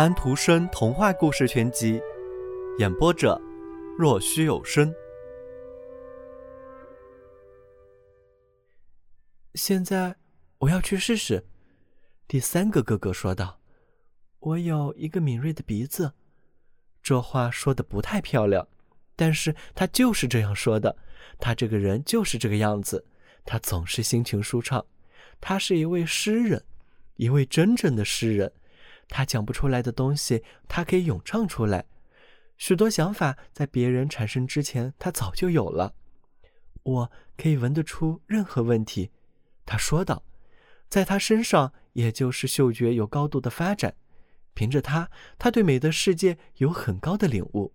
安徒生童话故事全集，演播者：若虚有声。现在我要去试试。第三个哥哥说道：“我有一个敏锐的鼻子。”这话说的不太漂亮，但是他就是这样说的。他这个人就是这个样子，他总是心情舒畅。他是一位诗人，一位真正的诗人。他讲不出来的东西，他可以咏唱出来。许多想法在别人产生之前，他早就有了。我可以闻得出任何问题，他说道。在他身上，也就是嗅觉有高度的发展。凭着他，他对美的世界有很高的领悟。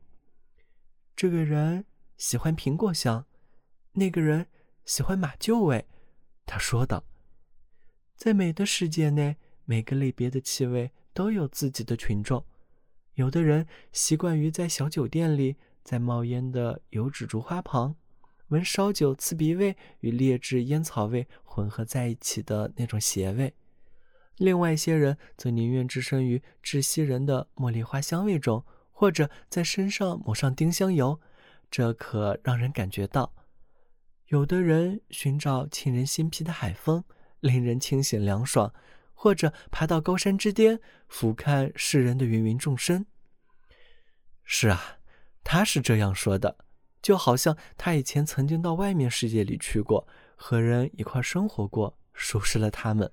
这个人喜欢苹果香，那个人喜欢马厩味，他说道。在美的世界内，每个类别的气味。都有自己的群众，有的人习惯于在小酒店里，在冒烟的油脂竹花旁，闻烧酒刺鼻味与劣质烟草味混合在一起的那种邪味；另外一些人则宁愿置身于窒息人的茉莉花香味中，或者在身上抹上丁香油，这可让人感觉到。有的人寻找沁人心脾的海风，令人清醒凉爽。或者爬到高山之巅，俯瞰世人的芸芸众生。是啊，他是这样说的，就好像他以前曾经到外面世界里去过，和人一块生活过，熟识了他们。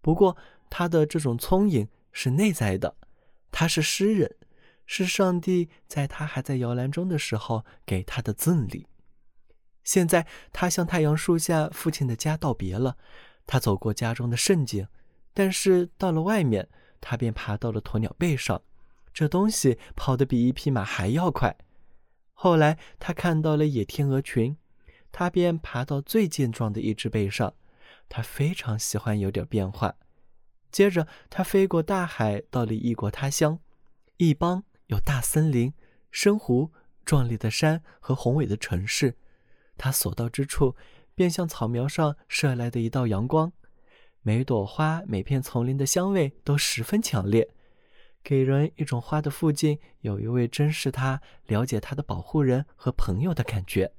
不过，他的这种聪颖是内在的，他是诗人，是上帝在他还在摇篮中的时候给他的赠礼。现在，他向太阳树下父亲的家道别了，他走过家中的圣景。但是到了外面，他便爬到了鸵鸟背上，这东西跑得比一匹马还要快。后来他看到了野天鹅群，他便爬到最健壮的一只背上。他非常喜欢有点变化。接着他飞过大海，到了异国他乡，一邦有大森林、深湖、壮丽的山和宏伟的城市。他所到之处，便像草苗上射来的一道阳光。每朵花、每片丛林的香味都十分强烈，给人一种花的附近有一位珍视它、了解它的保护人和朋友的感觉。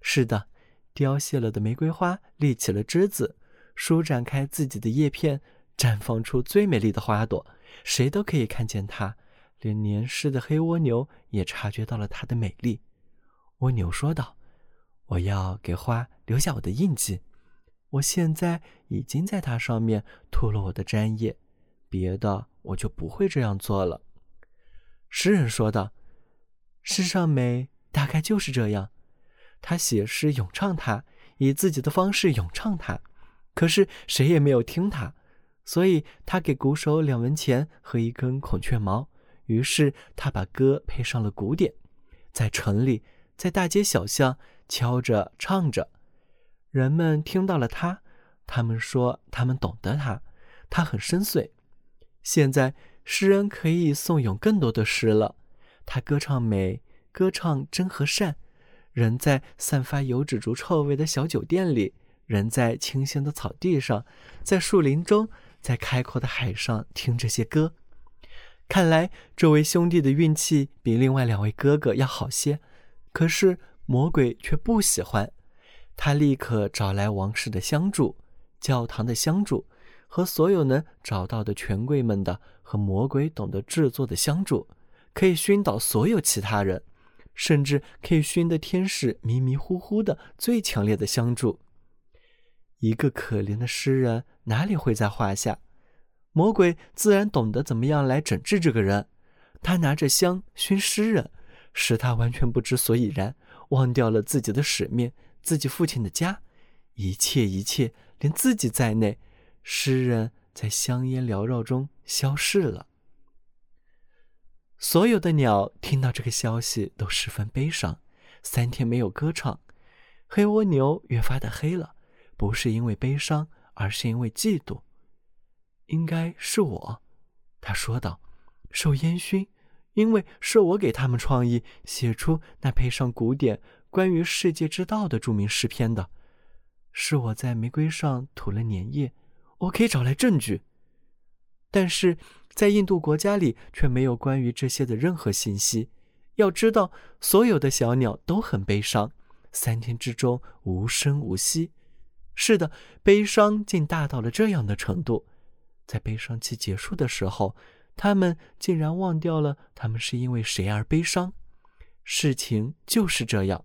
是的，凋谢了的玫瑰花立起了枝子，舒展开自己的叶片，绽放出最美丽的花朵，谁都可以看见它。连年事的黑蜗牛也察觉到了它的美丽。蜗牛说道：“我要给花留下我的印记。”我现在已经在它上面涂了我的粘液，别的我就不会这样做了。诗人说道：“世上美大概就是这样。”他写诗咏唱它，以自己的方式咏唱它，可是谁也没有听他，所以他给鼓手两文钱和一根孔雀毛。于是他把歌配上了鼓点，在城里，在大街小巷敲着唱着。人们听到了他，他们说他们懂得他，他很深邃。现在诗人可以颂咏更多的诗了。他歌唱美，歌唱真和善。人在散发油脂竹臭味的小酒店里，人在清新的草地上，在树林中，在开阔的海上听这些歌。看来这位兄弟的运气比另外两位哥哥要好些，可是魔鬼却不喜欢。他立刻找来王室的香柱、教堂的香柱和所有能找到的权贵们的和魔鬼懂得制作的香柱，可以熏倒所有其他人，甚至可以熏得天使迷迷糊糊的最强烈的香柱。一个可怜的诗人哪里会在话下？魔鬼自然懂得怎么样来整治这个人。他拿着香熏诗人，使他完全不知所以然，忘掉了自己的使命。自己父亲的家，一切一切，连自己在内，诗人在香烟缭绕中消逝了。所有的鸟听到这个消息都十分悲伤，三天没有歌唱。黑蜗牛越发的黑了，不是因为悲伤，而是因为嫉妒。应该是我，他说道，受烟熏，因为是我给他们创意写出那配上古典。关于世界之道的著名诗篇的，是我在玫瑰上涂了粘液，我可以找来证据。但是在印度国家里却没有关于这些的任何信息。要知道，所有的小鸟都很悲伤，三天之中无声无息。是的，悲伤竟大到了这样的程度，在悲伤期结束的时候，他们竟然忘掉了他们是因为谁而悲伤。事情就是这样。